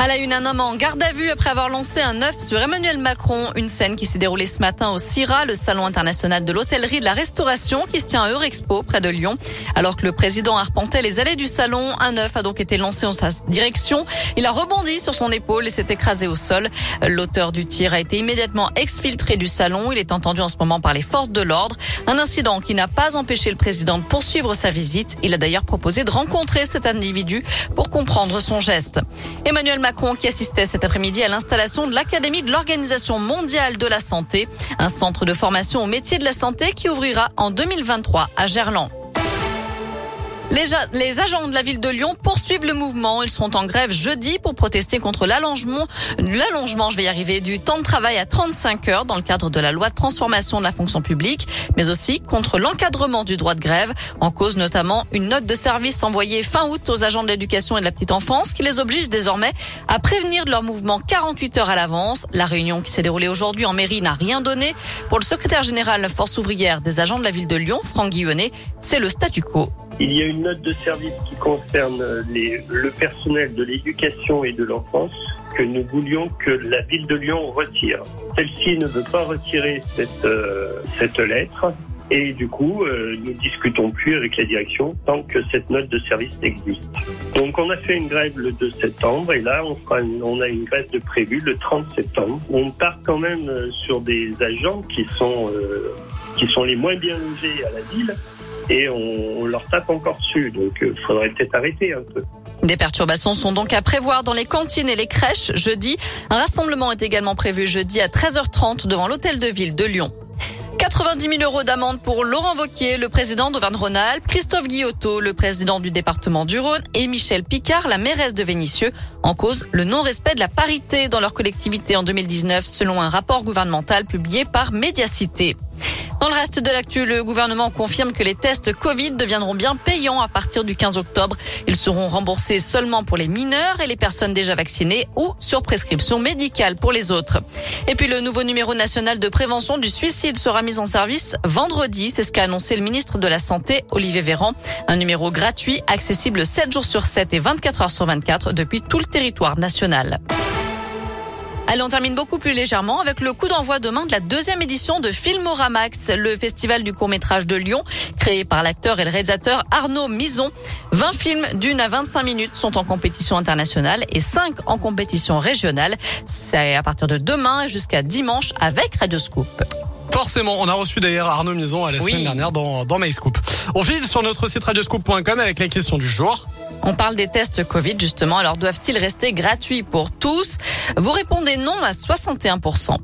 À la une, un homme en garde à vue après avoir lancé un œuf sur Emmanuel Macron. Une scène qui s'est déroulée ce matin au CIRA, le salon international de l'hôtellerie de la restauration qui se tient à Eurexpo près de Lyon. Alors que le président arpentait les allées du salon, un œuf a donc été lancé en sa direction. Il a rebondi sur son épaule et s'est écrasé au sol. L'auteur du tir a été immédiatement exfiltré du salon. Il est entendu en ce moment par les forces de l'ordre. Un incident qui n'a pas empêché le président de poursuivre sa visite. Il a d'ailleurs proposé de rencontrer cet individu pour comprendre son geste. Macron qui assistait cet après-midi à l'installation de l'Académie de l'Organisation mondiale de la santé, un centre de formation au métier de la santé qui ouvrira en 2023 à Gerland. Les, agents de la ville de Lyon poursuivent le mouvement. Ils seront en grève jeudi pour protester contre l'allongement, l'allongement, je vais y arriver, du temps de travail à 35 heures dans le cadre de la loi de transformation de la fonction publique, mais aussi contre l'encadrement du droit de grève, en cause notamment une note de service envoyée fin août aux agents de l'éducation et de la petite enfance qui les oblige désormais à prévenir de leur mouvement 48 heures à l'avance. La réunion qui s'est déroulée aujourd'hui en mairie n'a rien donné. Pour le secrétaire général Force ouvrière des agents de la ville de Lyon, Franck Guillonnet, c'est le statu quo. Il y a une note de service qui concerne les, le personnel de l'éducation et de l'enfance que nous voulions que la ville de Lyon retire. Celle-ci ne veut pas retirer cette, euh, lettre et du coup, euh, nous discutons plus avec la direction tant que cette note de service existe. Donc, on a fait une grève le 2 septembre et là, on, a une grève de prévu le 30 septembre. On part quand même euh, sur des agents qui sont les moins bien logés à la ville et on, leur tape encore dessus. Donc il euh, faudrait peut-être arrêter un peu. Des perturbations sont donc à prévoir dans les cantines et les crèches jeudi. Un rassemblement est également prévu jeudi à 13h30 devant l'hôtel de ville de Lyon. 90 000 euros d'amende pour Laurent Vauquier, le président d'Auvergne-Rhône-Alpes, Christophe Guillotot, le président du département du Rhône, et Michel Picard, la mairesse de Vénissieux, en cause le non-respect de la parité dans leur collectivité en 2019, selon un rapport gouvernemental publié par Médiacité. Dans le reste de l'actu, le gouvernement confirme que les tests Covid deviendront bien payants à partir du 15 octobre. Ils seront remboursés seulement pour les mineurs et les personnes déjà vaccinées ou sur prescription médicale pour les autres. Et puis le nouveau numéro national de prévention du suicide sera mis en service vendredi. C'est ce qu'a annoncé le ministre de la Santé, Olivier Véran. Un numéro gratuit, accessible 7 jours sur 7 et 24 heures sur 24 depuis tout le territoire national. Allez, on termine beaucoup plus légèrement avec le coup d'envoi demain de la deuxième édition de Filmoramax, le festival du court-métrage de Lyon, créé par l'acteur et le réalisateur Arnaud Mison. 20 films d'une à 25 minutes sont en compétition internationale et 5 en compétition régionale. C'est à partir de demain jusqu'à dimanche avec Radioscoop. Forcément, on a reçu d'ailleurs Arnaud Mison à la semaine dernière dans, dans MyScoop. On file sur notre site radioscoop.com avec la question du jour. On parle des tests Covid justement. Alors doivent-ils rester gratuits pour tous? Vous répondez non à 61%.